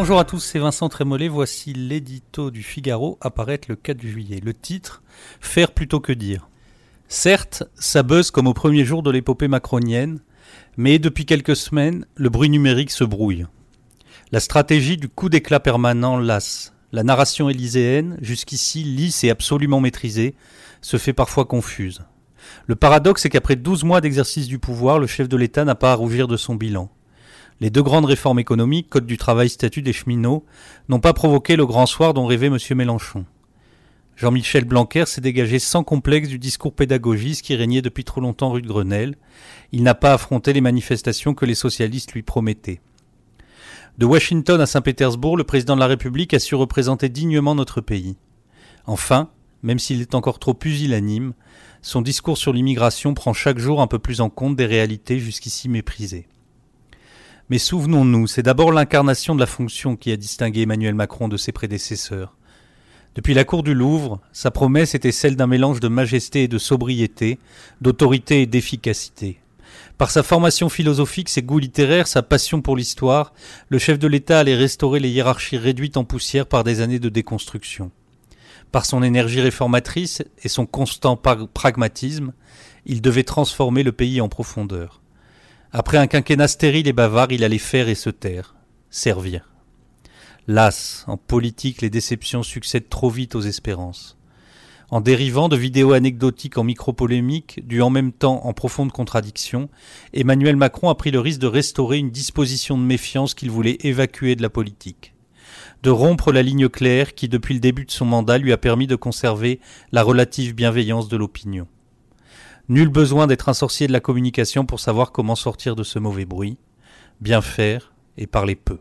Bonjour à tous, c'est Vincent Trémollet. Voici l'édito du Figaro apparaître le 4 juillet. Le titre Faire plutôt que dire. Certes, ça buzz comme au premier jour de l'épopée macronienne, mais depuis quelques semaines, le bruit numérique se brouille. La stratégie du coup d'éclat permanent lasse. La narration élyséenne, jusqu'ici lisse et absolument maîtrisée, se fait parfois confuse. Le paradoxe est qu'après 12 mois d'exercice du pouvoir, le chef de l'État n'a pas à rougir de son bilan. Les deux grandes réformes économiques, Code du travail, statut des cheminots, n'ont pas provoqué le grand soir dont rêvait M. Mélenchon. Jean-Michel Blanquer s'est dégagé sans complexe du discours pédagogiste qui régnait depuis trop longtemps rue de Grenelle. Il n'a pas affronté les manifestations que les socialistes lui promettaient. De Washington à Saint-Pétersbourg, le président de la République a su représenter dignement notre pays. Enfin, même s'il est encore trop pusillanime, son discours sur l'immigration prend chaque jour un peu plus en compte des réalités jusqu'ici méprisées. Mais souvenons-nous, c'est d'abord l'incarnation de la fonction qui a distingué Emmanuel Macron de ses prédécesseurs. Depuis la cour du Louvre, sa promesse était celle d'un mélange de majesté et de sobriété, d'autorité et d'efficacité. Par sa formation philosophique, ses goûts littéraires, sa passion pour l'histoire, le chef de l'État allait restaurer les hiérarchies réduites en poussière par des années de déconstruction. Par son énergie réformatrice et son constant pragmatisme, il devait transformer le pays en profondeur. Après un quinquennat stérile et bavard, il allait faire et se taire, servir. Las, en politique, les déceptions succèdent trop vite aux espérances. En dérivant de vidéos anecdotiques en micro-polémiques, dues en même temps en profonde contradiction, Emmanuel Macron a pris le risque de restaurer une disposition de méfiance qu'il voulait évacuer de la politique de rompre la ligne claire qui, depuis le début de son mandat, lui a permis de conserver la relative bienveillance de l'opinion. Nul besoin d'être un sorcier de la communication pour savoir comment sortir de ce mauvais bruit, bien faire et parler peu.